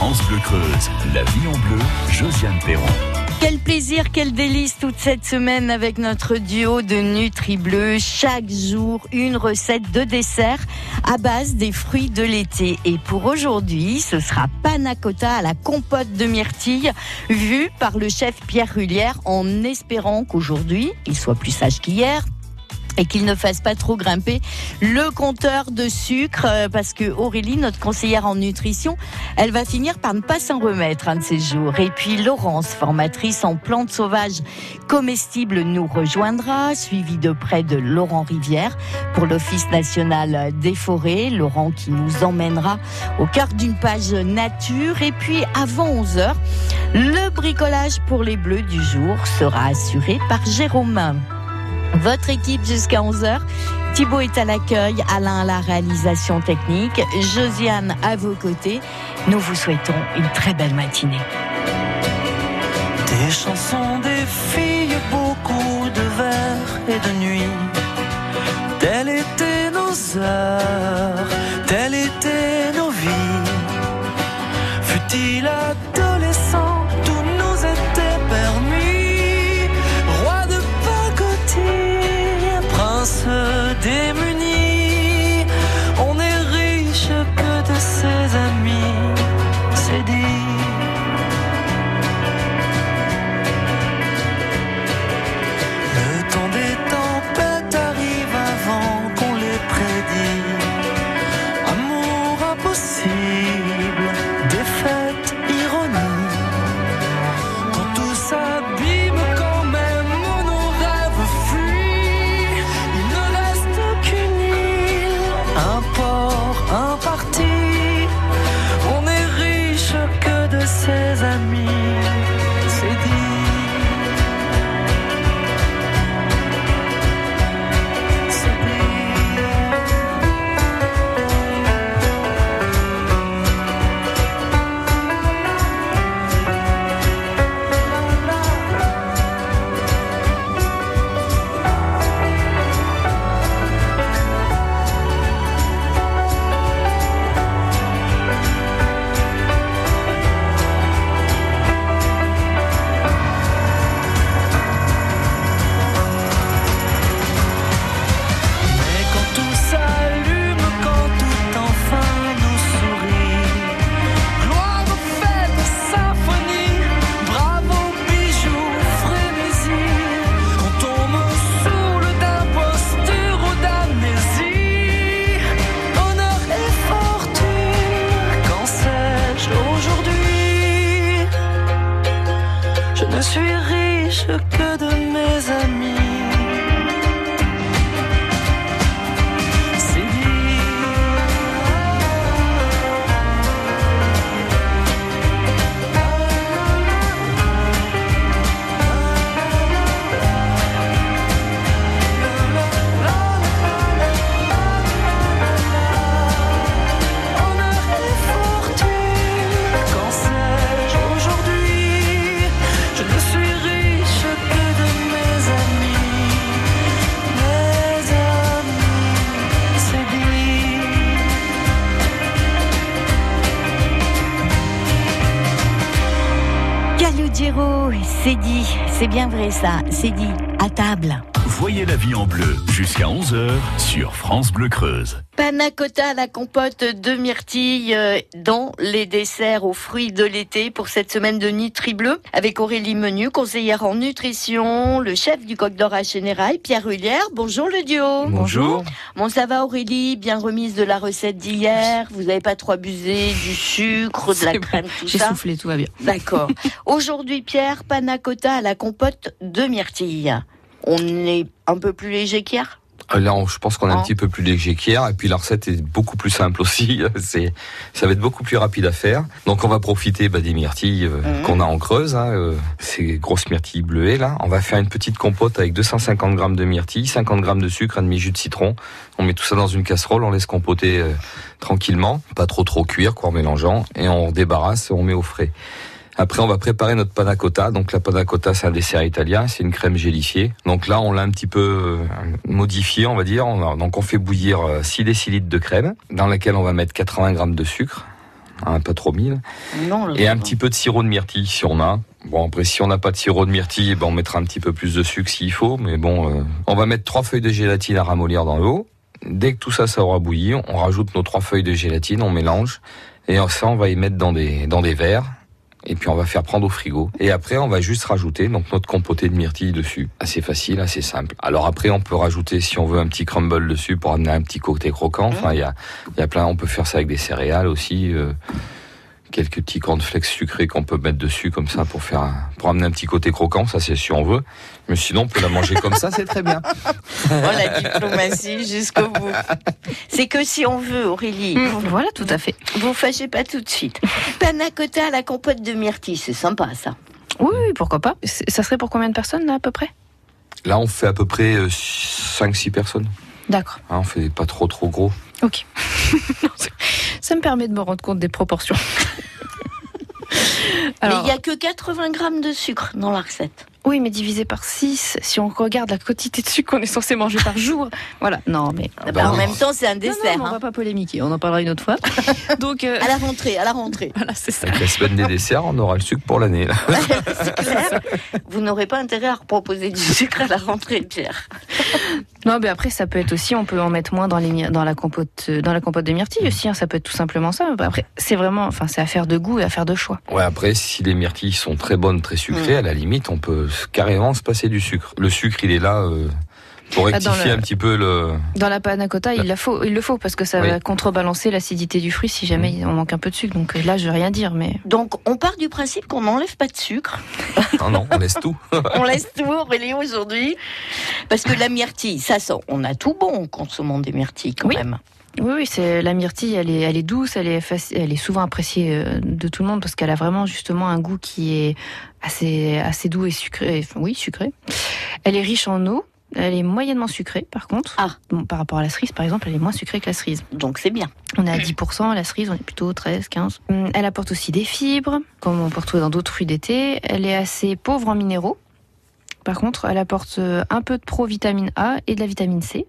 France Bleu Creuse, la vie en bleu, Josiane Perron. Quel plaisir, quel délice toute cette semaine avec notre duo de Nutri Bleu. Chaque jour, une recette de dessert à base des fruits de l'été. Et pour aujourd'hui, ce sera panna cotta à la compote de myrtille, vue par le chef Pierre Rullière en espérant qu'aujourd'hui, il soit plus sage qu'hier, et qu'il ne fasse pas trop grimper le compteur de sucre euh, parce que Aurélie, notre conseillère en nutrition, elle va finir par ne pas s'en remettre un de ces jours. Et puis Laurence, formatrice en plantes sauvages comestibles, nous rejoindra, suivie de près de Laurent Rivière pour l'Office national des forêts. Laurent qui nous emmènera au cœur d'une page nature. Et puis avant 11 heures, le bricolage pour les bleus du jour sera assuré par Jérôme votre équipe jusqu'à 11h. Thibaut est à l'accueil, Alain à la réalisation technique, Josiane à vos côtés. Nous vous souhaitons une très belle matinée. Des chansons, des filles, beaucoup de verre et de nuit. Telles étaient nos heures, ça, c'est dit. Voyez la vie en bleu jusqu'à 11h sur France Bleu Creuse. Panacota, la compote de myrtille euh, dans les desserts aux fruits de l'été pour cette semaine de Nutri Bleu avec Aurélie Menu, conseillère en nutrition, le chef du Coq d'Or à Général, Pierre Hullière. Bonjour le duo. Bonjour. Bon, ça va Aurélie, bien remise de la recette d'hier? Vous n'avez pas trop abusé du sucre, de la crème, tout ça? J'ai soufflé, tout va bien. D'accord. Aujourd'hui, Pierre, panacota à la compote de myrtille. On est un peu plus léger qu'hier euh, Là, je pense qu'on est un petit peu plus léger qu'hier, et puis la recette est beaucoup plus simple aussi. C'est, ça va être beaucoup plus rapide à faire. Donc, on va profiter bah, des myrtilles euh, mhm. qu'on a en Creuse, hein, euh, ces grosses myrtilles bleuées là. On va faire une petite compote avec 250 grammes de myrtilles, 50 grammes de sucre, un demi jus de citron. On met tout ça dans une casserole, on laisse compoter tranquillement, pas trop trop cuire, quoi, en mélangeant, et on débarrasse et on met au frais. Après, on va préparer notre panna cotta. Donc, la panna cotta, c'est un dessert italien, c'est une crème gélifiée. Donc là, on l'a un petit peu euh, modifié, on va dire. donc, on fait bouillir 6 euh, décilitres de crème, dans laquelle on va mettre 80 grammes de sucre. hein, pas trop mille. Non, Et un petit peu de sirop de myrtille si on a. Bon après si on n'a pas de sirop de myrtille, ben, on mettra un petit peu plus de sucre s'il faut. Mais bon, euh, on va mettre trois feuilles de gélatine à ramollir dans l'eau. Dès que tout ça, ça aura bouilli, on rajoute nos trois feuilles de gélatine, on mélange. Et ça, on va y mettre dans des, dans des verres. Et puis on va faire prendre au frigo. Et après, on va juste rajouter donc notre compoté de myrtille dessus. Assez facile, assez simple. Alors après, on peut rajouter, si on veut, un petit crumble dessus pour amener un petit côté croquant. Enfin, il y a, il y a plein. On peut faire ça avec des céréales aussi. euh, quelques petits cornflakes sucrés qu'on peut mettre dessus comme ça pour faire, un- pour amener un petit côté croquant. Ça, c'est si on veut. Mais sinon, on peut la manger comme ça, c'est très bien. Oh, la diplomatie jusqu'au bout. C'est que si on veut, Aurélie. Mm, Voilà, tout à fait. Vous fâchez pas tout de suite. Panna cotta à la compote de myrtille, c'est sympa ça. Oui, oui, pourquoi pas. Ça serait pour combien de personnes, là, à peu près? Là, on fait à peu près 5-6 personnes. D'accord. Hein, on fait pas trop trop gros. Ok. Ça me permet de me rendre compte des proportions. Mais il y a que 80 grammes de sucre dans la recette. oui, mais divisé par 6, si on regarde la quantité de sucre qu'on est censé manger par jour. Voilà, non, mais. Ah bah, en même temps, c'est un Non, dessert. on hein. va pas polémiquer, on en parlera une autre fois. Donc, euh, À la rentrée, à la rentrée. voilà, c'est ça. Avec la semaine des desserts, on aura le sucre pour l'année. là. c'est clair. Vous n'aurez pas intérêt à proposer du sucre à la rentrée, Pierre. Non, mais après, ça peut être aussi, on peut en mettre moins dans, les, my- dans, la, compote, euh, dans la compote de myrtille aussi, hein, ça peut être tout simplement ça. Bah, Après, c'est vraiment, enfin, c'est affaire de goût et affaire de choix. Ouais, après, si les myrtilles sont très bonnes, très sucrées, Mm. à la limite, on peut carrément se passer du sucre. Le sucre, il est là euh, pour rectifier le- un petit peu le. Dans la panna cotta, il, la faut, il le faut parce que ça Oui. va contrebalancer l'acidité du fruit si jamais on manque un peu de sucre. Donc là, je veux rien dire, mais Donc, on part du principe qu'on n'enlève pas de sucre. Non, non, on laisse tout. On laisse tout, Aurélie, aujourd'hui. Parce que la myrtille, ça sent. On a tout bon en consommant des myrtilles, quand Oui. même. oui, oui, c'est la myrtille, elle est, elle est douce, elle est, faci- elle est souvent appréciée euh, de tout le monde parce qu'elle a vraiment justement un goût qui est assez, assez doux et sucré. Oui, sucré. Elle est riche en eau. Elle est moyennement sucrée, par contre. Ah. Bon, par rapport à la cerise, par exemple, elle est moins sucrée que la cerise. Donc, c'est bien. On est à 10%, la cerise, on est plutôt 13, 15. Hum, Elle apporte aussi des fibres, comme on peut retrouver dans d'autres fruits d'été. Elle est assez pauvre en minéraux. Par contre, elle apporte euh, un peu de provitamine A et de la vitamine C.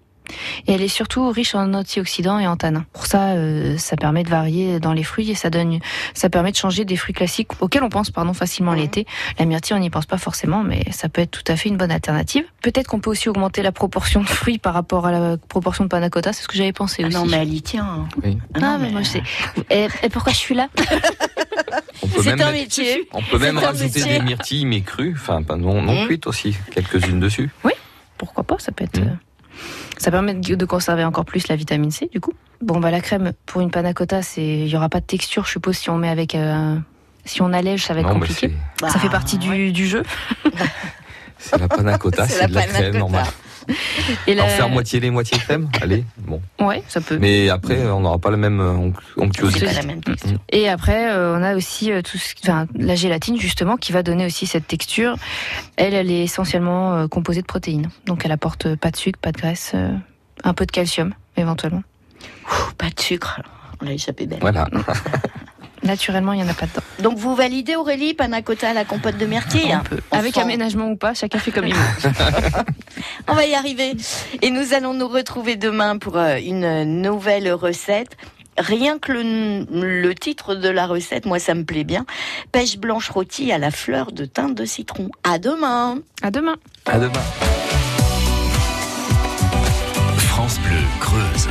Et elle est surtout riche en antioxydants et en tanins. Pour ça, euh, ça permet de varier dans les fruits et ça donne, ça permet de changer des fruits classiques auxquels on pense pardon facilement l'été. La myrtille, on n'y pense pas forcément, mais ça peut être tout à fait une bonne alternative. Peut-être qu'on peut aussi augmenter la proportion de fruits par rapport à la proportion de panna cotta, c'est ce que j'avais pensé Ah aussi. non, mais elle y tient. Oui. Ah non, Ah, mais moi je sais. Et, et pourquoi je suis là? On peut C'est même, un mettre- métier. on peut même rajouter métier. des myrtilles, mais crues, enfin, pas non, non Mm. cuites aussi, quelques-unes dessus. Pourquoi pas Ça peut être. Mm. Ça permet de conserver encore plus la vitamine C, du coup. Bon, bah la crème pour une panna cotta, c'est, il y aura pas de texture, je suppose. Si on met avec, euh, si on allège, ça va être Non, compliqué. Ça fait Bah, partie du, du jeu. c'est la panna cotta, C'est c'est la de la crème cotta. Et la- Alors faire moitié lait, moitié crème, allez, bon. Ouais, ça peut. Mais après, on n'aura pas la même euh, onctuosité. pas la même texture. Et après, euh, on a aussi euh, tout ce, enfin, la gélatine justement qui va donner aussi cette texture. Elle, elle est essentiellement euh, composée de protéines, donc elle apporte pas de sucre, pas de graisse, euh, un peu de calcium éventuellement. Ouh, Pas de sucre. On l'a échappé belle. Voilà. Naturellement, il y en a pas dedans. Donc, vous validez, Aurélie, panna cotta à la compote de myrtille On peut. Avec aménagement ou pas, chacun fait comme il veut. On va y arriver. Et nous allons nous retrouver demain pour euh, une nouvelle recette. Rien que le, le titre de la recette, moi ça me plaît bien. Pêche blanche rôtie à la fleur de thym de citron. À demain. À demain. À demain. France Bleu Creuse.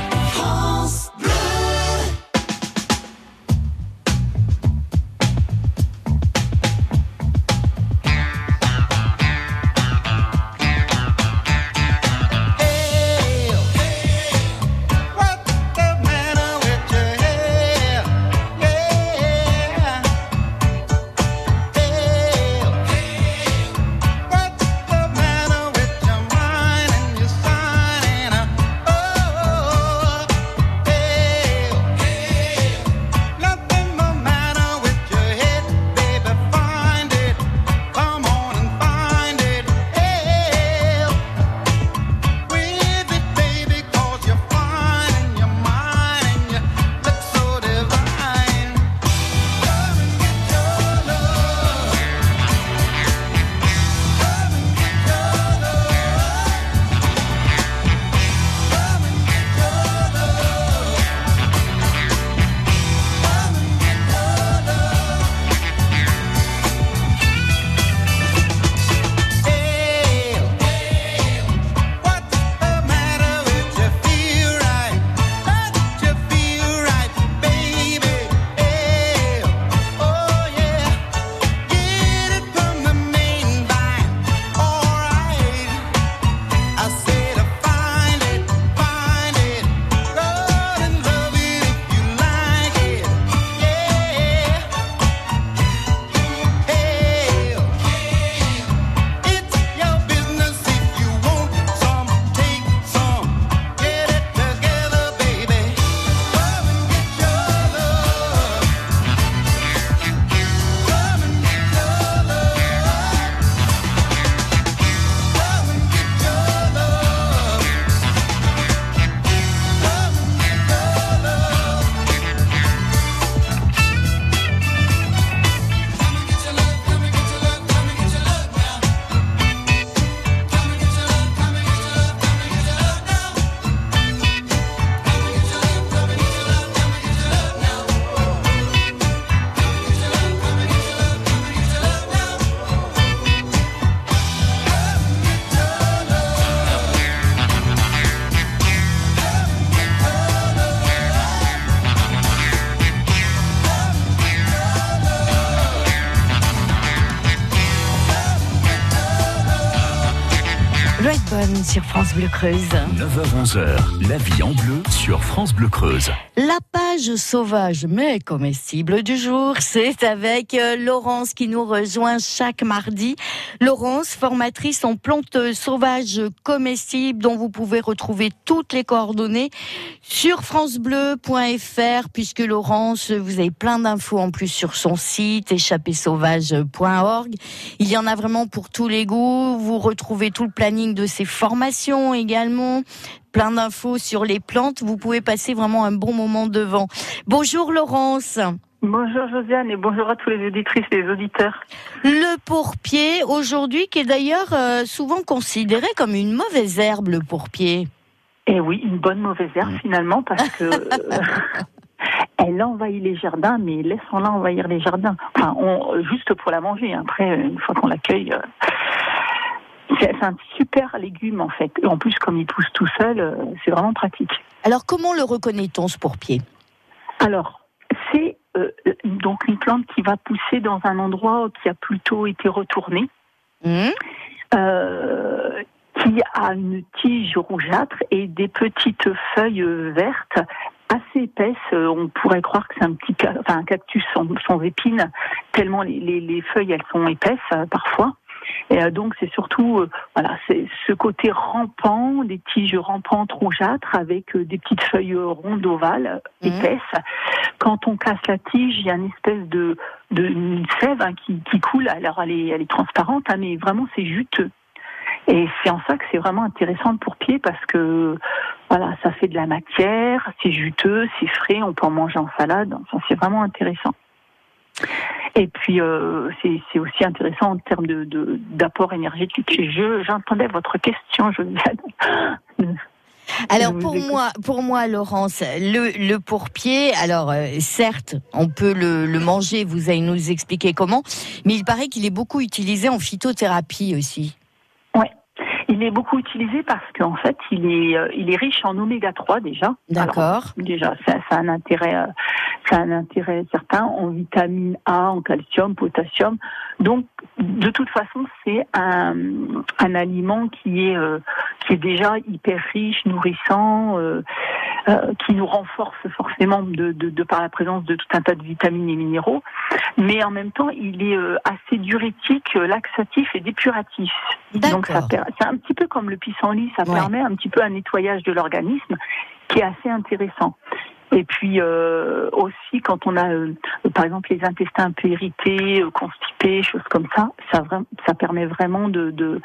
Sur France Bleu Creuse. 9h-11h, la vie en bleu sur France Bleu Creuse. Sauvage mais comestible du jour, c'est avec euh, Laurence qui nous rejoint chaque mardi. Laurence, formatrice en plantes sauvages comestibles dont vous pouvez retrouver toutes les coordonnées sur francebleu.fr puisque Laurence, vous avez plein d'infos en plus sur son site échappesauvage.org. Il y en a vraiment pour tous les goûts. Vous retrouvez tout le planning de ses formations également plein d'infos sur les plantes. Vous pouvez passer vraiment un bon moment devant. Bonjour Laurence. Bonjour Josiane et bonjour à tous les auditrices et les auditeurs. Le pourpier aujourd'hui qui est d'ailleurs euh, souvent considéré comme une mauvaise herbe le pourpier. Et oui, une bonne mauvaise herbe finalement parce que euh, elle envahit les jardins, mais laissons-la envahir les jardins. Enfin, on, juste pour la manger. Après, une fois qu'on l'accueille, euh, c'est un super légume en fait. Et en plus, comme il pousse tout seul, euh, c'est vraiment pratique. Alors comment le reconnaît-on ce pourpier? Alors, c'est euh, donc une plante qui va pousser dans un endroit qui a plutôt été retourné. Hum euh, qui a une tige rougeâtre et des petites feuilles vertes assez épaisses. Euh, On pourrait croire que c'est un petit enfin, un cactus sans, sans épines, tellement les, les- les feuilles elles sont épaisses parfois. Et euh, donc c'est surtout euh, voilà c'est ce côté rampant, des tiges rampantes rougeâtres avec euh, des petites feuilles rondes ovales Mhm. épaisses. Quand on casse la tige, il y a une espèce de, de une sève hein, qui, qui coule. Alors elle est, elle est transparente, hein, mais vraiment c'est juteux. Et c'est en ça que c'est vraiment intéressant pour pied parce que voilà, ça fait de la matière, c'est juteux, c'est frais, on peut en manger en salade. Enfin, c'est vraiment intéressant. Et puis euh, c'est aussi intéressant en termes de de- d'apport énergétique. Je j'entendais votre question, Josiane. Alors pour moi, pour moi, Laurence, le, le pourpier, alors euh, certes, on peut le, le manger, vous allez nous expliquer comment, mais il paraît qu'il est beaucoup utilisé en phytothérapie aussi. Il est beaucoup utilisé parce qu'en fait, il est euh, il est riche en oméga 3 déjà. D'accord. déjà, ça, ça a un intérêt, euh, ça a un intérêt certain en vitamine A, en calcium, potassium. Donc, de toute façon, c'est un, un aliment qui est euh, qui est déjà hyper riche, nourrissant, euh, euh, qui nous renforce forcément de, de, de par la présence de tout un tas de vitamines et minéraux. Mais en même temps, il est euh, assez diurétique, euh, laxatif et dépuratif. Donc, ça c'est un petit peu comme le pissenlit, ça Ouais. permet un petit peu un nettoyage de l'organisme qui est assez intéressant. Et puis euh, aussi quand on a euh, par exemple les intestins un peu irrités, euh, constipés, choses comme ça, ça, ça permet vraiment de, de,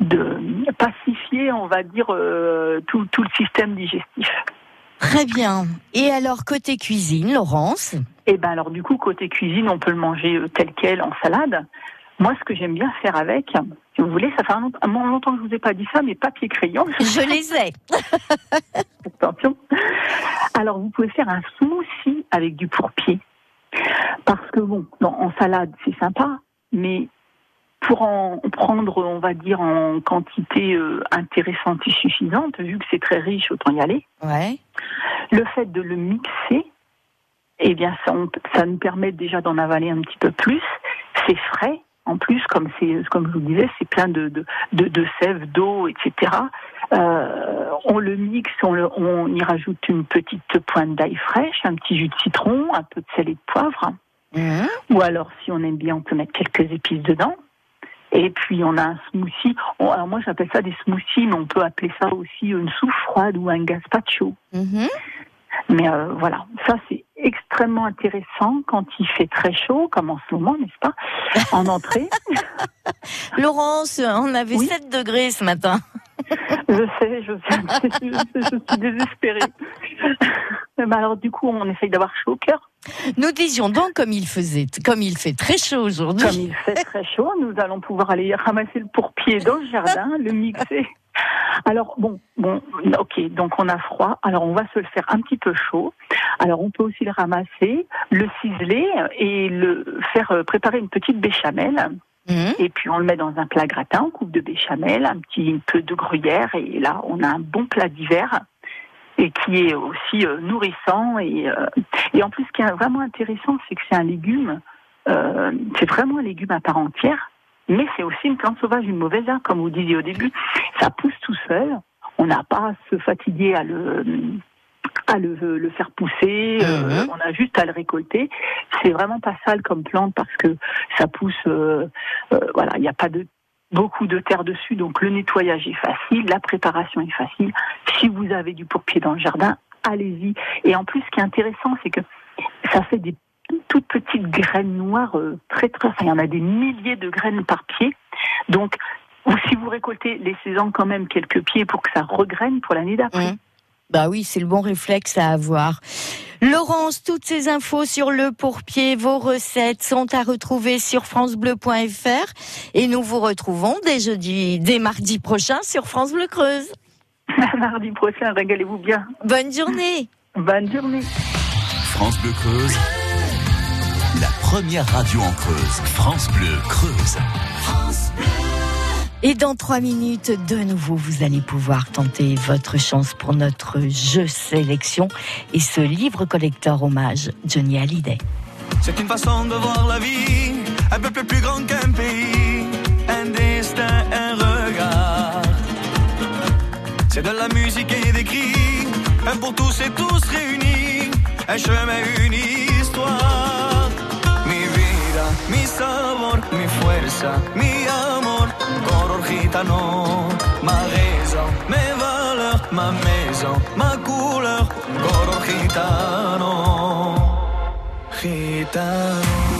de pacifier, on va dire, euh, tout, tout le système digestif. Très bien. Et alors côté cuisine, Laurence Et ben alors du coup côté cuisine, on peut le manger euh, tel quel en salade. Moi, ce que j'aime bien faire avec, si vous voulez, ça fait un longtemps que je vous ai pas dit ça, mais papier crayon. Je les ai. Attention. Alors, vous pouvez faire un smoothie avec du pourpier. Parce que, bon, non, en salade, c'est sympa, mais pour en prendre, on va dire, en quantité euh, intéressante et suffisante, vu que c'est très riche, autant y aller, Ouais. le fait de le mixer, eh bien, ça, on- ça nous permet déjà d'en avaler un petit peu plus. C'est frais. En plus, comme c'est, comme je vous disais, c'est plein de, de, de, de sève, d'eau, etc. Euh, on le mixe, on, le- on y rajoute une petite pointe d'ail fraîche, un petit jus de citron, un peu de sel et de poivre. Mhm. Ou alors, si on aime bien, on peut mettre quelques épices dedans. Et puis, on a un smoothie. On- alors, moi, j'appelle ça des smoothies, mais on peut appeler ça aussi une soupe froide ou un gazpacho. Mhm. Mais euh, voilà, ça c'est extrêmement intéressant quand il fait très chaud, comme en ce moment, n'est-ce pas En entrée, Laurence, on avait Oui. 7 degrés ce matin. je sais, je, sais, je, je suis désespérée. Mais alors du coup, on essaye d'avoir chaud au cœur. Nous disions donc comme il faisait, comme il fait très chaud Comme aujourd'hui. il fait très chaud, nous allons pouvoir aller ramasser le pourpier dans le jardin, le mixer. Alors bon, bon, ok, donc on a froid. Alors on va se le faire un petit peu chaud. Alors on peut aussi le ramasser, le ciseler et le faire euh, préparer une petite béchamel. Mhm. Et puis on le met dans un plat gratin, on coupe de béchamel, un petit peu de gruyère, et là on a un bon plat d'hiver et qui est aussi euh, nourrissant. Et, euh, et en plus, ce qui est vraiment intéressant, c'est que c'est un légume, euh, c'est vraiment un légume à part entière, Mais c'est aussi une plante sauvage, une mauvaise herbe, comme vous disiez au début. Ça pousse tout seul. On n'a pas à se fatiguer à le à le, le faire pousser, euh, on a juste à le récolter. C'est vraiment pas sale comme plante parce que ça pousse, euh, euh, voilà, il n'y a pas de beaucoup de terre dessus, donc le nettoyage est facile, la préparation est facile. Si vous avez du pourpier dans le jardin, allez-y. Et en plus, ce qui est intéressant, c'est que ça fait des toutes petites graines noires, euh, très très, enfin, il y en a des milliers de graines par pied. Donc, ou si vous récoltez, laissez-en quand même quelques pieds pour que ça regraine pour l'année d'après. Mmh. Bah oui, c'est le bon réflexe à avoir. Laurence, toutes ces infos sur le pourpier, vos recettes sont à retrouver sur francebleu.fr et nous vous retrouvons dès jeudi, dès mardi prochain sur France Bleu Creuse. Mardi prochain, régalez-vous bien. Bonne journée. Bonne journée. France Bleu Creuse. La première radio en Creuse. France Bleu Creuse. Et dans trois minutes, de nouveau, vous allez pouvoir tenter votre chance pour notre jeu sélection et ce livre collector hommage Johnny Hallyday. C'est une façon de voir la vie, un peuple plus grand qu'un pays, un destin, un regard. C'est de la musique et des cris, un pour tous et tous réunis, un chemin, une histoire. Mi sabor, mi fuerza, mi amor, color gitano, ma raison, mes valeurs, ma maison, ma couleur, color gitano. Gitano,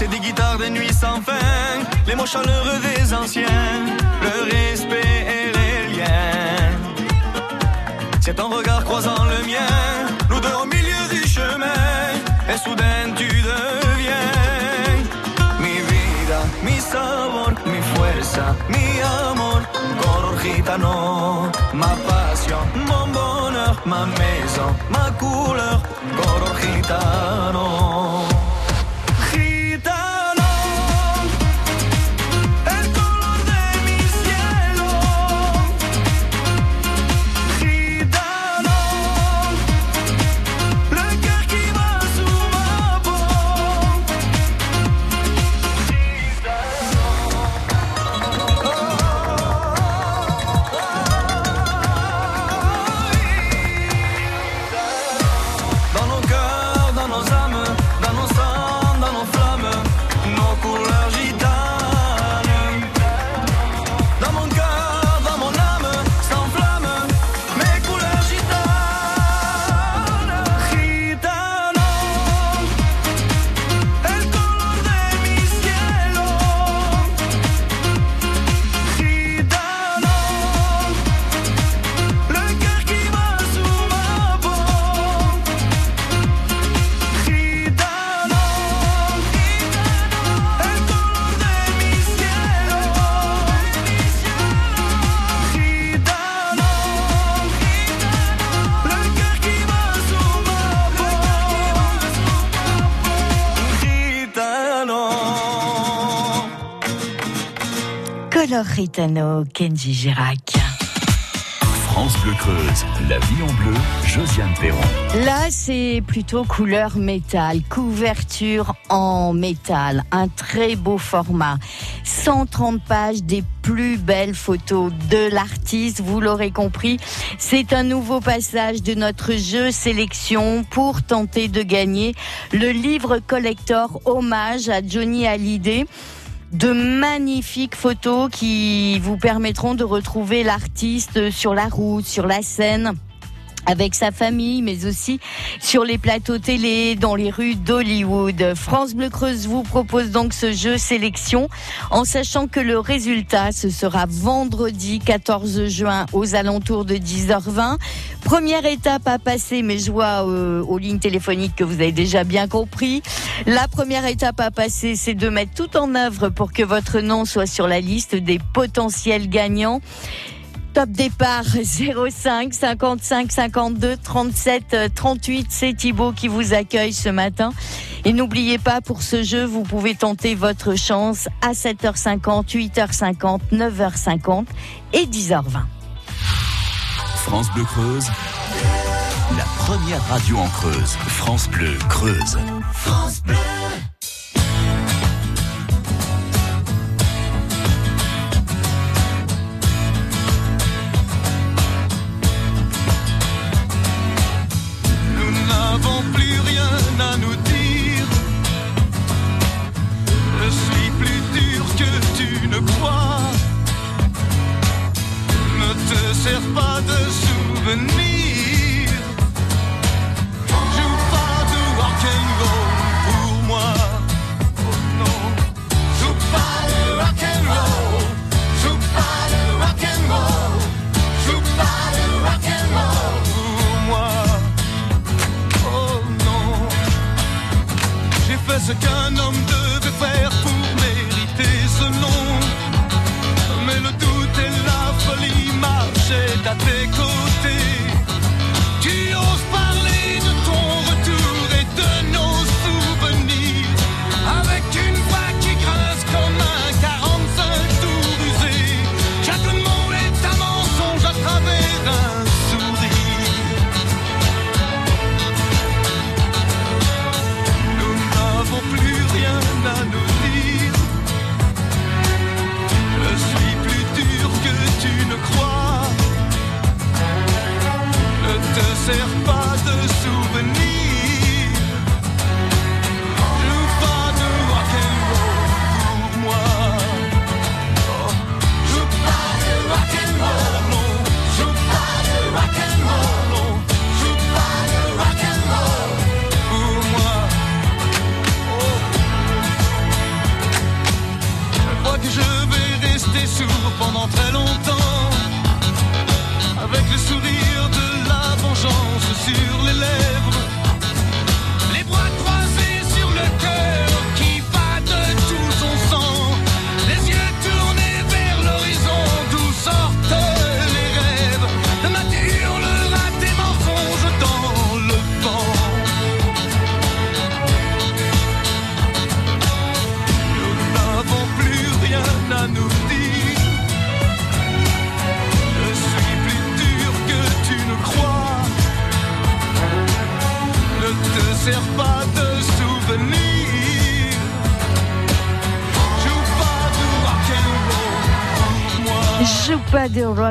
C'est des guitares de nuit sans fin, les mots chaleureux des anciens, le respect et les liens. C'est ton regard croisant le mien, nous deux au milieu du chemin, et soudain tu deviens mi vida, mi sabor, mi fuerza, mi amor, color gitano, ma passion, mon bonheur, ma maison, ma couleur, gitano. Gitano, Ritano, Kenji Girac. France Bleu Creuse. La vie en bleu. Josiane Perron. Là, c'est plutôt couleur métal, couverture en métal, un très beau format. 130 pages des plus belles photos de l'artiste, vous l'aurez compris. C'est un nouveau passage de notre jeu sélection pour tenter de gagner le livre collector hommage à Johnny Hallyday de magnifiques photos qui vous permettront de retrouver l'artiste sur la route, sur la scène avec sa famille, mais aussi sur les plateaux télé, dans les rues d'Hollywood. France Bleu Creuse vous propose donc ce jeu sélection, en sachant que le résultat, ce sera vendredi 14 juin aux alentours de 10h20. Première étape à passer, mais je vois aux lignes téléphoniques que vous avez déjà bien compris. La première étape à passer, c'est de mettre tout en œuvre pour que votre nom soit sur la liste des potentiels gagnants. Top départ 05 55 52 37 euh, 38. C'est Thibaut qui vous accueille ce matin. Et n'oubliez pas, pour ce jeu, vous pouvez tenter votre chance à 7h50, 8h50, 9h50 et 10h20. France Bleu Creuse, la première radio en Creuse. France Bleu Creuse. France Bleu.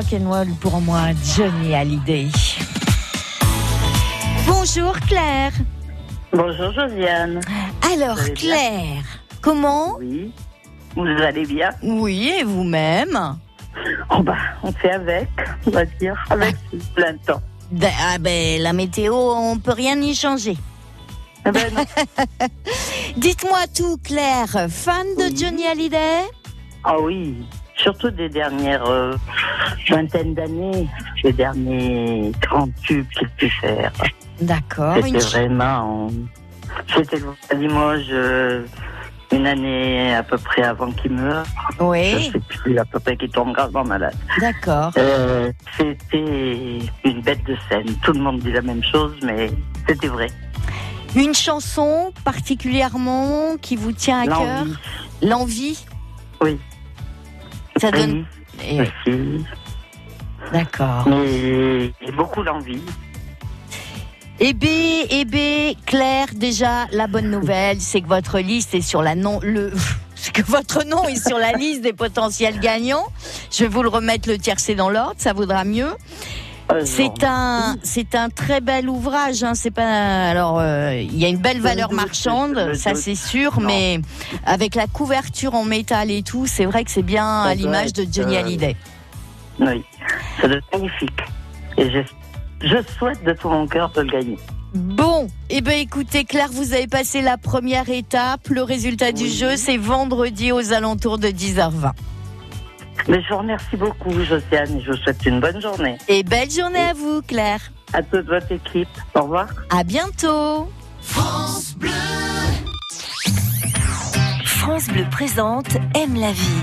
Rock and roll pour moi, Johnny Hallyday. Bonjour Claire. Bonjour Josiane. Alors Claire, comment Oui. Vous allez bien Oui, et vous-même Oh bah, on fait avec, on va dire, avec plein de temps. Ben, Ah ben la météo, on peut rien y changer. Eh ben. Dites-moi tout Claire, fan de. Johnny Hallyday? Ah oui, surtout des dernières euh, vingtaines d'années, les derniers grands tubes qu'il a pu faire. D'accord. C'était une vraiment... C'était à Limoges euh, une année à peu près avant qu'il meure. Je Oui, sais plus, à peu près qu'il tombe gravement malade. d'accord. Euh, c'était une bête de scène. Tout le monde dit la même chose, mais c'était vrai. Une chanson particulièrement qui vous tient à cœur? L'envie? Oui. Ça donne. Oui, aussi. D'accord. Mais j'ai beaucoup l'envie. Eh bien, eh Claire, déjà, la bonne nouvelle, c'est que votre liste est sur la non, le, c'est que votre nom est sur la liste des potentiels gagnants. Je vais vous le remettre le tiercé dans l'ordre, ça vaudra mieux. C'est un, c'est un très bel ouvrage. Hein. C'est pas, alors, euh, il y a une belle Le valeur marchande, ça c'est sûr, Non. mais avec la couverture en métal et tout, c'est vrai que c'est bien Ça à l'image de Johnny euh, Hallyday. Oui, ça doit être magnifique. Et j'espère je souhaite de tout mon cœur de le gagner. Bon, eh ben écoutez Claire, vous avez passé la première étape. Le résultat du jeu, c'est vendredi aux alentours de 10h20. Mais je vous remercie beaucoup, Josiane, et je vous souhaite une bonne journée. Et belle journée à vous, Claire. À toute votre équipe. Au revoir. À bientôt. France Bleu. France Bleu présente Aime la vie,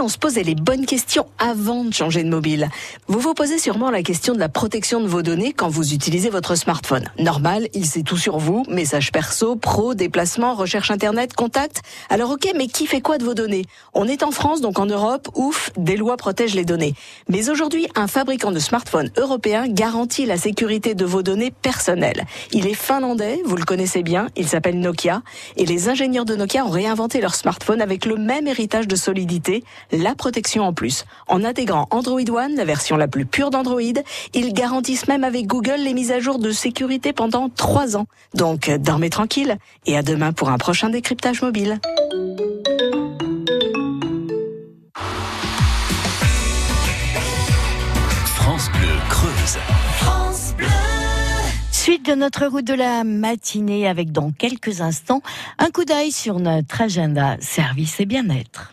on se posait les bonnes questions avant de changer de mobile Vous vous posez sûrement la question de la protection de vos données quand vous utilisez votre smartphone. Normal, il sait tout sur vous, messages perso, pro, déplacements, recherche internet, contact. Alors ok, mais qui fait quoi de vos données? On est en France, donc en Europe, ouf, des lois protègent les données. Mais aujourd'hui, un fabricant de smartphones européen garantit la sécurité de vos données personnelles. Il est finlandais, vous le connaissez bien, il s'appelle Nokia, et les ingénieurs de Nokia ont réinventé leur smartphone avec le même héritage de solidité, la protection en plus. En intégrant Android One, la version la plus pure d'Android, ils garantissent même avec Google les mises à jour de sécurité pendant trois ans. Donc, dormez tranquille et à demain pour un prochain décryptage mobile. France Bleu Creuse. Suite de notre route de la matinée avec dans quelques instants un coup d'œil sur notre agenda service et bien-être.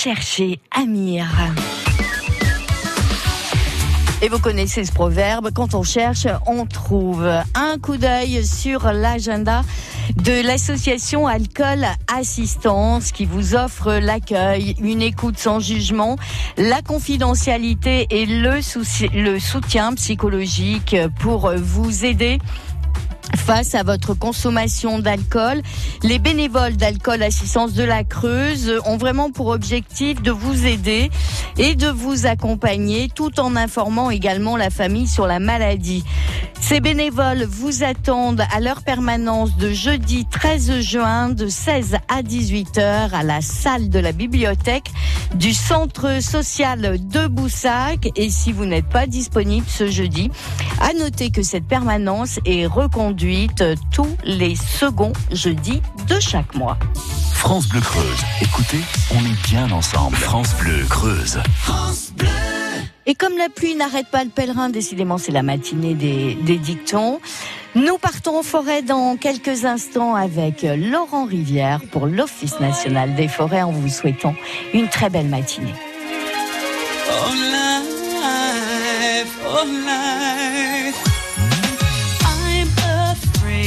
J'ai cherché Amir. Et vous connaissez ce proverbe, quand on cherche, on trouve. Un coup d'œil sur l'agenda de l'association Alcool Assistance qui vous offre l'accueil, une écoute sans jugement, la confidentialité et le, le soutien psychologique pour vous aider face à votre consommation d'alcool. Les bénévoles d'alcool assistance de la Creuse ont vraiment pour objectif de vous aider et de vous accompagner tout en informant également la famille sur la maladie. Ces bénévoles vous attendent à leur permanence de jeudi 13 juin de 16 à 18 heures à la salle de la bibliothèque du centre social de Boussac. Et si vous n'êtes pas disponible ce jeudi, à noter que cette permanence est reconduite tous les seconds jeudis de chaque mois. France Bleu Creuse. Écoutez, on est bien ensemble. France Bleu Creuse. France Bleu. Et comme la pluie n'arrête pas le pèlerin, décidément c'est la matinée des, des, dictons. Nous partons en forêt dans quelques instants avec Laurent Rivière pour l'Office national des forêts en vous souhaitant une très belle matinée. Oh life, oh life.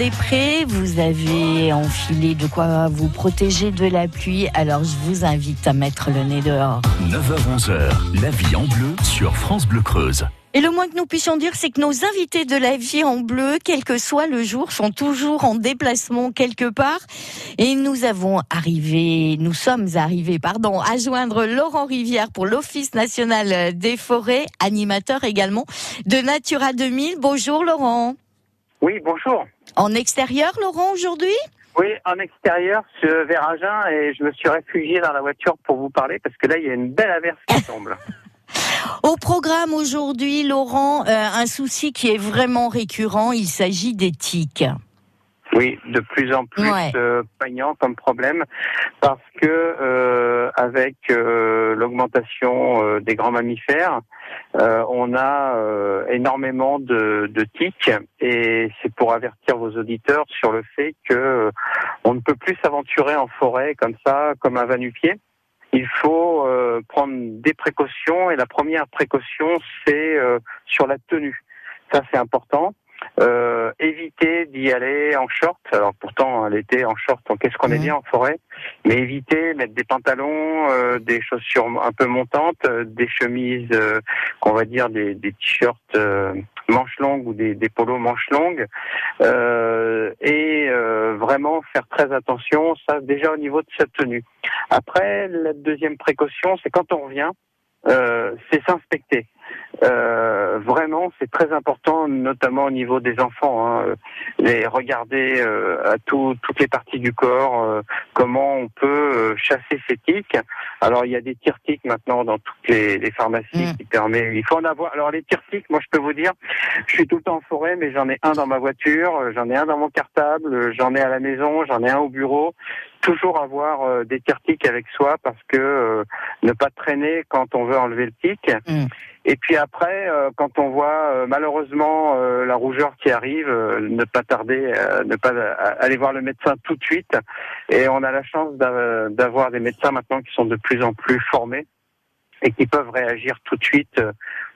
est prêt. Vous avez enfilé de quoi vous protéger de la pluie. Alors je vous invite à mettre le nez dehors. 9h-11h, la vie en bleu sur France Bleu Creuse. Et le moins que nous puissions dire, c'est que nos invités de la vie en bleu, quel que soit le jour, sont toujours en déplacement quelque part. Et nous avons arrivé, nous sommes arrivés, pardon, à joindre Laurent Rivière pour l'Office national des forêts, animateur également de Natura 2000. Bonjour Laurent. Oui, bonjour. En extérieur, Laurent, aujourd'hui? Oui, en extérieur, vers Agen et je me suis réfugié dans la voiture pour vous parler parce que là, il y a une belle averse qui tombe. Au programme aujourd'hui, Laurent, euh, un souci qui est vraiment récurrent, il s'agit des tiques. Oui, de plus en plus Ouais. euh, poignant comme problème parce que euh, avec euh, l'augmentation euh, des grands mammifères, euh, on a euh, énormément de, de tiques et c'est pour avertir vos auditeurs sur le fait que euh, on ne peut plus s'aventurer en forêt comme ça, comme un va-nu-pied. Il faut euh, prendre des précautions et la première précaution c'est euh, sur la tenue. Ça c'est important. Euh, éviter d'y aller en short. Alors pourtant, hein, l'été en short, qu'est-ce qu'on est bien en forêt? Mais éviter, mettre des pantalons, euh, des chaussures un peu montantes, euh, des chemises, euh, qu'on va dire des, des t-shirts manches longues ou des, des polos manches longues. et vraiment faire très attention, ça déjà au niveau de cette tenue. Après, la deuxième précaution, c'est quand on revient, c'est s'inspecter. Euh, vraiment, c'est très important, notamment au niveau des enfants. Hein, les regarder euh, à tout, toutes les parties du corps, euh, comment on peut euh, chasser ces tiques. Alors, il y a des tire-tiques maintenant dans toutes les, les pharmacies mm. qui permet. Il faut en avoir. Alors, les tire-tiques, moi, je peux vous dire, je suis tout le temps en forêt, mais j'en ai un dans ma voiture, j'en ai un dans mon cartable, j'en ai à la maison, j'en ai un au bureau toujours avoir des tire-tiques avec soi parce que ne pas traîner quand on veut enlever le tic. Mm. Et puis après, euh, quand on voit euh, malheureusement euh, la rougeur qui arrive, ne pas tarder, ne pas aller voir le médecin tout de suite. Et on a la chance d'avoir des médecins maintenant qui sont de plus en plus formés et qui peuvent réagir tout de suite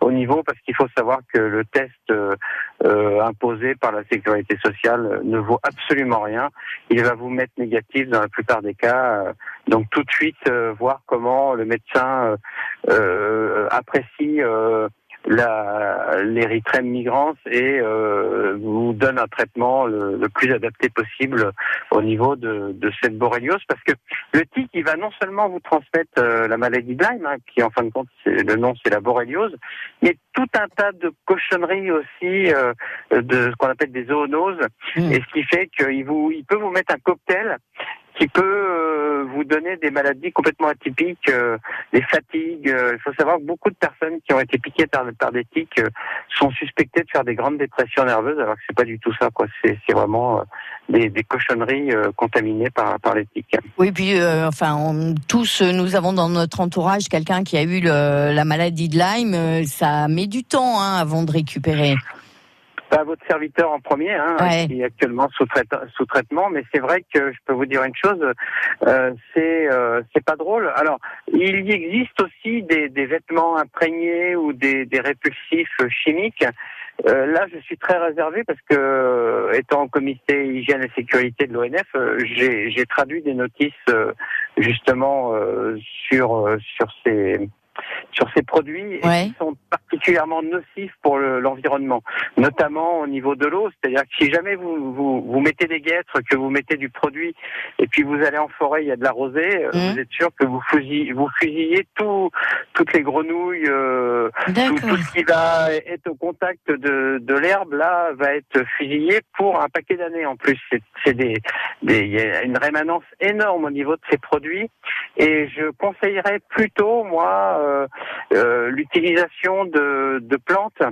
au niveau parce qu'il faut savoir que le test euh, imposé par la sécurité sociale ne vaut absolument rien. Il va vous mettre négatif dans la plupart des cas. donc tout de suite voir comment le médecin apprécie la, l'érythrème migrans et euh, vous donne un traitement le, plus adapté possible au niveau de, de, cette boréliose parce que le tic il va non seulement vous transmettre euh, la maladie de Lyme hein, qui en fin de compte le nom c'est la boréliose mais tout un tas de cochonneries aussi euh, de ce qu'on appelle des zoonoses mmh. et ce qui fait qu'il vous il peut vous mettre un cocktail qui peut euh, vous donner des maladies complètement atypiques, euh, des fatigues. Euh, il faut savoir que beaucoup de personnes qui ont été piquées par, par des tiques sont suspectées de faire des grandes dépressions nerveuses, alors que c'est pas du tout ça. Quoi. C'est, vraiment des, cochonneries contaminées par, par les tiques. Oui, puis enfin, tous nous avons dans notre entourage quelqu'un qui a eu la maladie de Lyme. ça met du temps hein, avant de récupérer pas votre serviteur en premier, hein, qui est actuellement sous, sous traitement, mais c'est vrai que je peux vous dire une chose, euh, c'est euh, c'est pas drôle. Alors, il y existe aussi des, des vêtements imprégnés ou des, des répulsifs chimiques. Euh, là, je suis très réservé parce que, étant au comité hygiène et sécurité de l'ONF, euh, j'ai traduit des notices justement sur sur ces sur ces produits qui sont particulièrement nocifs pour l'environnement, notamment au niveau de l'eau. C'est-à-dire que si jamais vous, vous, vous mettez des guêtres, que vous mettez du produit, et puis vous allez en forêt, il y a de la rosée, euh, mmh. vous êtes sûr que vous fusillez, vous fusillez tout, toutes les grenouilles, euh, tout, ce qui va être au contact de, de l'herbe, là, va être fusillé pour un paquet d'années en plus. C'est des, des, il y a une rémanence énorme au niveau de ces produits, et je conseillerais plutôt, moi, euh, l'utilisation de, de, plantes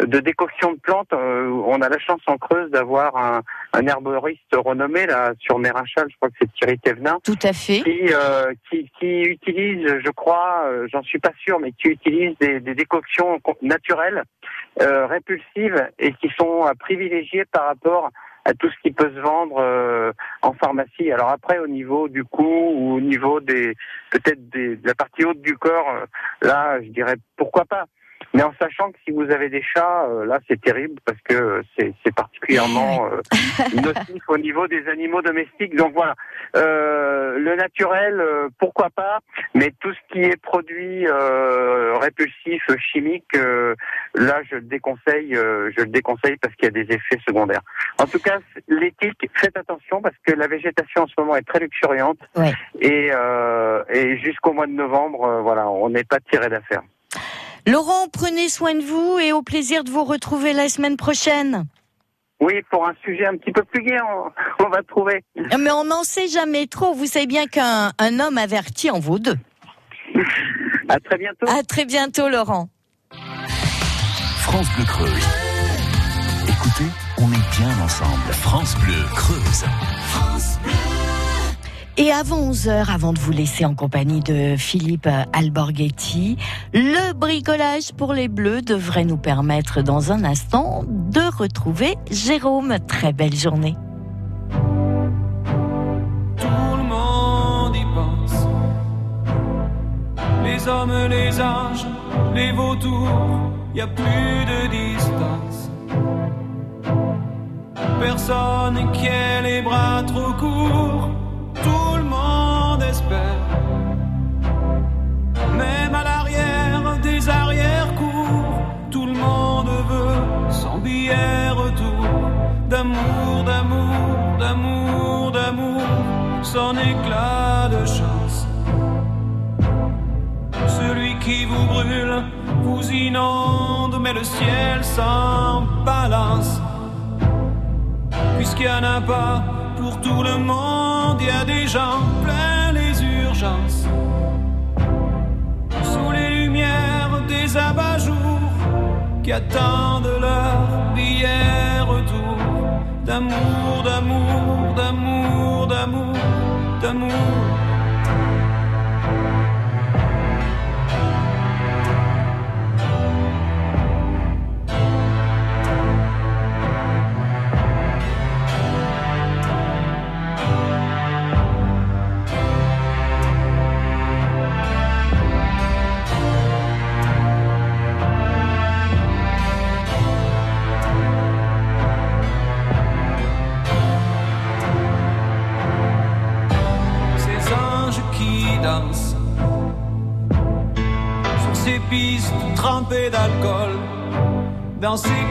de décoction de plantes. Euh, on a la chance en Creuse d'avoir un, un, herboriste renommé là sur Mérinchal, je crois que c'est Thierry Thévenin. Tout à fait. Qui, euh, qui, qui, utilise, je crois, j'en suis pas sûr, mais qui utilise des, des décoctions naturelles, répulsives et qui sont privilégiées par rapport à tout ce qui peut se vendre euh, en pharmacie. Alors après, au niveau du cou ou au niveau des peut-être de la partie haute du corps, euh, là, je dirais pourquoi pas. Mais en sachant que si vous avez des chats, euh, là c'est terrible parce que c'est particulièrement euh, nocif au niveau des animaux domestiques. Donc voilà, euh, le naturel, pourquoi pas, mais tout ce qui est produit répulsif, chimique, là je le déconseille, je le déconseille parce qu'il y a des effets secondaires. En tout cas, l'éthique, faites attention parce que la végétation en ce moment est très luxuriante et, et jusqu'au mois de novembre, voilà, on n'est pas tiré d'affaire. Laurent, prenez soin de vous et au plaisir de vous retrouver la semaine prochaine. Oui, pour un sujet un petit peu plus gai, on, va trouver. Mais on n'en sait jamais trop. Vous savez bien qu'un homme averti en vaut deux. À très bientôt. À très bientôt, Laurent. France Bleu Creuse. Écoutez, on est bien ensemble. France Bleu Creuse. France Bleu. Et avant 11h, avant de vous laisser en compagnie de Philippe Alborghetti, le bricolage pour les bleus devrait nous permettre dans un instant de retrouver Jérôme. Très belle journée. Tout le monde y pense. Les hommes, les anges, les vautours, y a plus de distance. personne qui ait les bras trop courts. Tout le monde espère, même à l'arrière des arrière-cours. Tout le monde veut son billet retour d'amour, d'amour, d'amour, d'amour, son éclat de chance. Celui qui vous brûle vous inonde, mais le ciel s'en balance. Puisqu'il n'y en a pas pour tout le monde, il y a des gens plein les urgences. Sous les lumières des abat-jours qui attendent leur billet retour. D'amour, d'amour, d'amour, d'amour, d'amour. Dans ces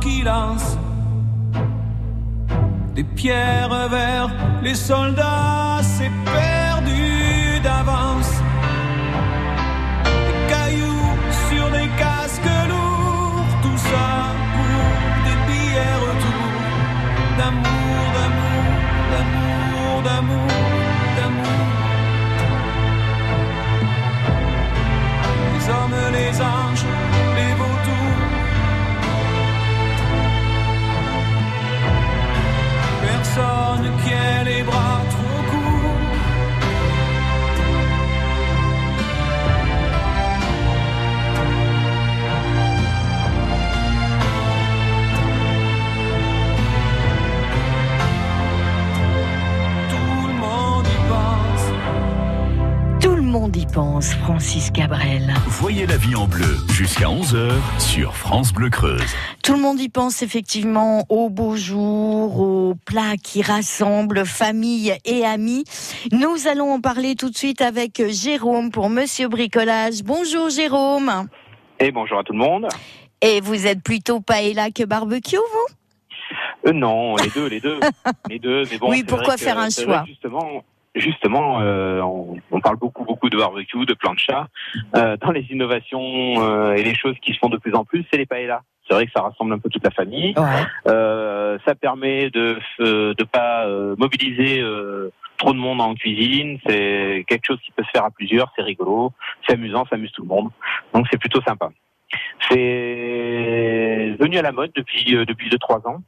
qui lancent des pierres vers les soldats, c'est Personne qui ait les bras monde y pense, Francis Cabrel. Voyez la vie en bleu jusqu'à 11h sur France Bleu Creuse. Tout le monde y pense effectivement aux beaux jours, aux plats qui rassemblent famille et amis. Nous allons en parler tout de suite avec Jérôme pour Monsieur Bricolage. Bonjour Jérôme. Et bonjour à tout le monde. Et vous êtes plutôt paella que barbecue, vous? Euh, non, les deux, les deux, les deux. Mais bon, Oui, pourquoi que- faire un choix? Justement, justement, euh, on, on parle beaucoup, beaucoup de barbecue, de plancha. Euh, dans les innovations euh, et les choses qui se font de plus en plus, c'est les paellas. C'est vrai que ça rassemble un peu toute la famille. Euh, ça permet de euh, de pas euh, mobiliser euh, trop de monde en cuisine. C'est quelque chose qui peut se faire à plusieurs. C'est rigolo, c'est amusant, ça amuse tout le monde. Donc c'est plutôt sympa. C'est venu à la mode depuis euh, depuis deux trois ans.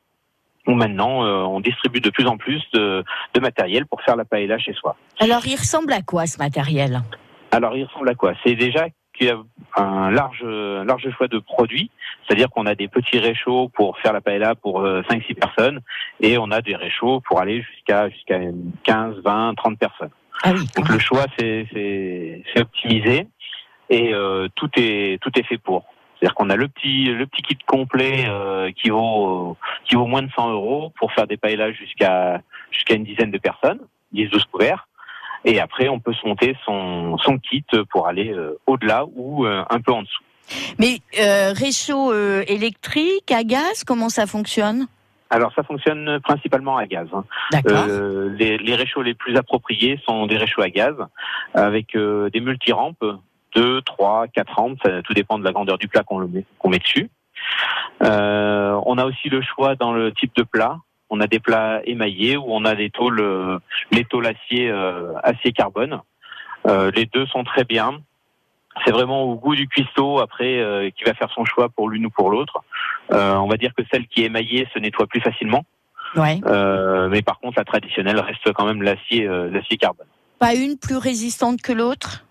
Où maintenant euh, on distribue de plus en plus de, de matériel pour faire la paella chez soi. Alors, il ressemble à quoi ce matériel? Alors, il ressemble à quoi? C'est déjà qu'il y a un large, un large choix de produits. C'est-à-dire qu'on a des petits réchauds pour faire la paella pour 5-6 personnes et on a des réchauds pour aller jusqu'à jusqu'à 15, 20, 30 personnes. Donc le choix, c'est optimisé et euh, tout est tout est fait pour. C'est-à-dire qu'on a le petit le petit kit complet euh, qui vaut qui vaut moins de 100 euros pour faire des paellas jusqu'à jusqu'à une dizaine de personnes, 10-12 couverts. Et après, on peut se monter son, son kit pour aller euh, au-delà ou euh, un peu en dessous. Mais euh, réchaud euh, électrique, à gaz, comment ça fonctionne? Alors ça fonctionne principalement à gaz. hein. D'accord. Euh, les, les réchauds les plus appropriés sont des réchauds à gaz avec euh, des multirampes, 2, 3, 4 rampes, ça, tout dépend de la grandeur du plat qu'on met, qu'on met dessus. Euh, on a aussi le choix dans le type de plat. On a des plats émaillés où on a des tôles, euh, les tôles acier, euh, acier carbone. Euh, les deux sont très bien. C'est vraiment au goût du cuistot après qui va faire son choix pour l'une ou pour l'autre. On va dire que celle qui est émaillée se nettoie plus facilement. Ouais. Mais par contre, la traditionnelle reste quand même l'acier, l'acier carbone. Pas une plus résistante que l'autre?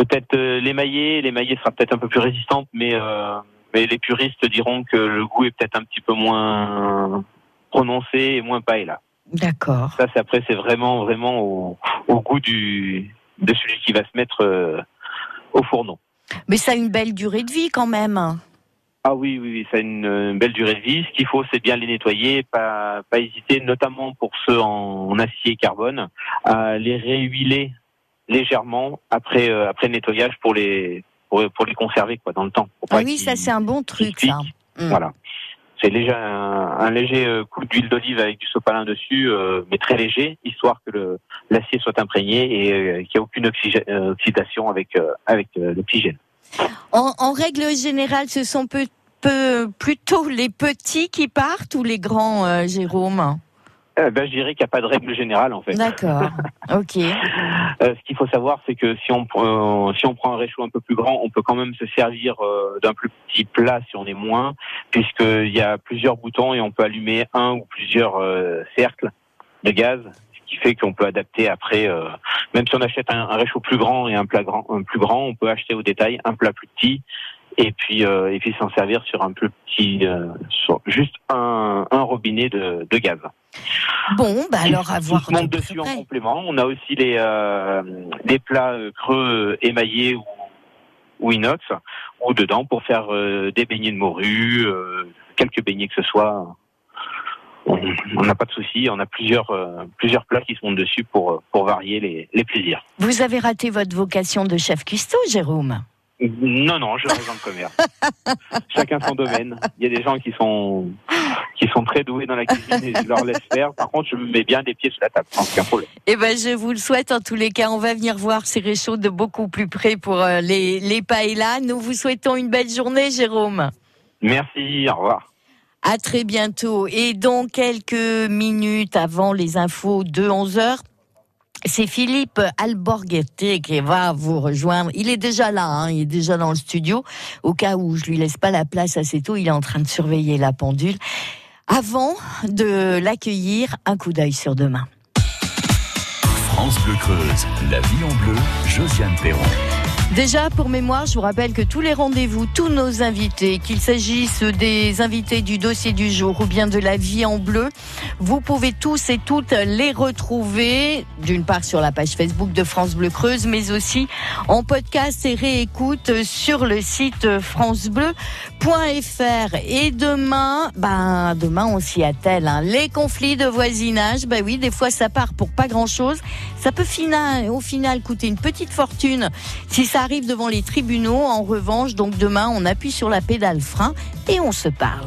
Peut-être euh, l'émaillé, l'émaillé sera peut-être un peu plus résistante, mais euh, mais les puristes diront que le goût est peut-être un petit peu moins prononcé et moins paella. D'accord. Ça, c'est après, c'est vraiment vraiment au, au goût du de celui qui va se mettre euh, au fourneau. Mais ça a une belle durée de vie quand même. Ah oui, oui, oui, ça a une, belle durée de vie. Ce qu'il faut, c'est bien les nettoyer, pas, pas hésiter, notamment pour ceux en, en acier carbone, à les réhuiler légèrement après, euh, après le nettoyage pour les, pour, pour les conserver quoi, dans le temps. Ah oui, ça c'est un bon truc ça. Mm. Voilà. C'est léger, un, un léger euh, coup d'huile d'olive avec du sopalin dessus, euh, mais très léger, histoire que l'acier soit imprégné et euh, qu'il n'y ait aucune oxydation avec, avec l'oxygène. En, en règle générale, ce sont peu, peu- plutôt les petits qui partent ou les grands, Jérôme? Euh, ben, je dirais qu'il n'y a pas de règle générale en fait. D'accord. Ok. Euh, ce qu'il faut savoir, c'est que si on, prend- si on prend un réchaud un peu plus grand, on peut quand même se servir euh, d'un plus petit plat si on est moins, puisqu'il y a plusieurs boutons et on peut allumer un ou plusieurs euh, cercles de gaz, ce qui fait qu'on peut adapter après. euh, même si on achète un, un réchaud plus grand et un plat grand, un plus grand, on peut acheter au détail un plat plus petit. Et puis, euh, et puis s'en servir sur un plus petit, euh, sur juste un, un robinet de, de gaz. Bon, bah alors à Qui voir se monte de dessus en complément. On a aussi les euh, les plats creux émaillés ou, ou inox, ou dedans pour faire euh, des beignets de morue, euh, quelques beignets que ce soit. On n'a pas de souci. On a plusieurs euh, plusieurs plats qui se montent dessus pour pour varier les, les plaisirs. Vous avez raté votre vocation de chef cuistot, Jérôme Non, non, je reste dans le commerce. Chacun son domaine. Il y a des gens qui sont qui sont très doués dans la cuisine et je leur laisse faire. Par contre, je me mets bien des pieds sous la table, sans aucun problème. Eh ben, je vous le souhaite en tous les cas. On va venir voir ces réchauds de beaucoup plus près pour euh, les, les paellas. Nous vous souhaitons une belle journée, Jérôme. Merci, au revoir. À très bientôt. Et dans quelques minutes avant les infos de 11 heures, c'est Philippe Alborgueté qui va vous rejoindre. Il est déjà là, hein, il est déjà dans le studio. Au cas où je lui laisse pas la place assez tôt, il est en train de surveiller la pendule. Avant de l'accueillir, un coup d'œil sur demain. France Bleu Creuse, la vie en bleu, Josiane Perron. Déjà, pour mémoire, je vous rappelle que tous les rendez-vous, tous nos invités, qu'il s'agisse des invités du dossier du jour ou bien de la vie en bleu, vous pouvez tous et toutes les retrouver, d'une part sur la page Facebook de France Bleu Creuse, mais aussi en podcast et réécoute sur le site francebleu.fr. Et demain, ben, demain, on s'y attelle, hein. Les conflits de voisinage, ben oui, des fois ça part pour pas grand chose. Ça peut fina- au final coûter une petite fortune si arrive devant les tribunaux. En revanche, donc demain, on appuie sur la pédale frein et on se parle.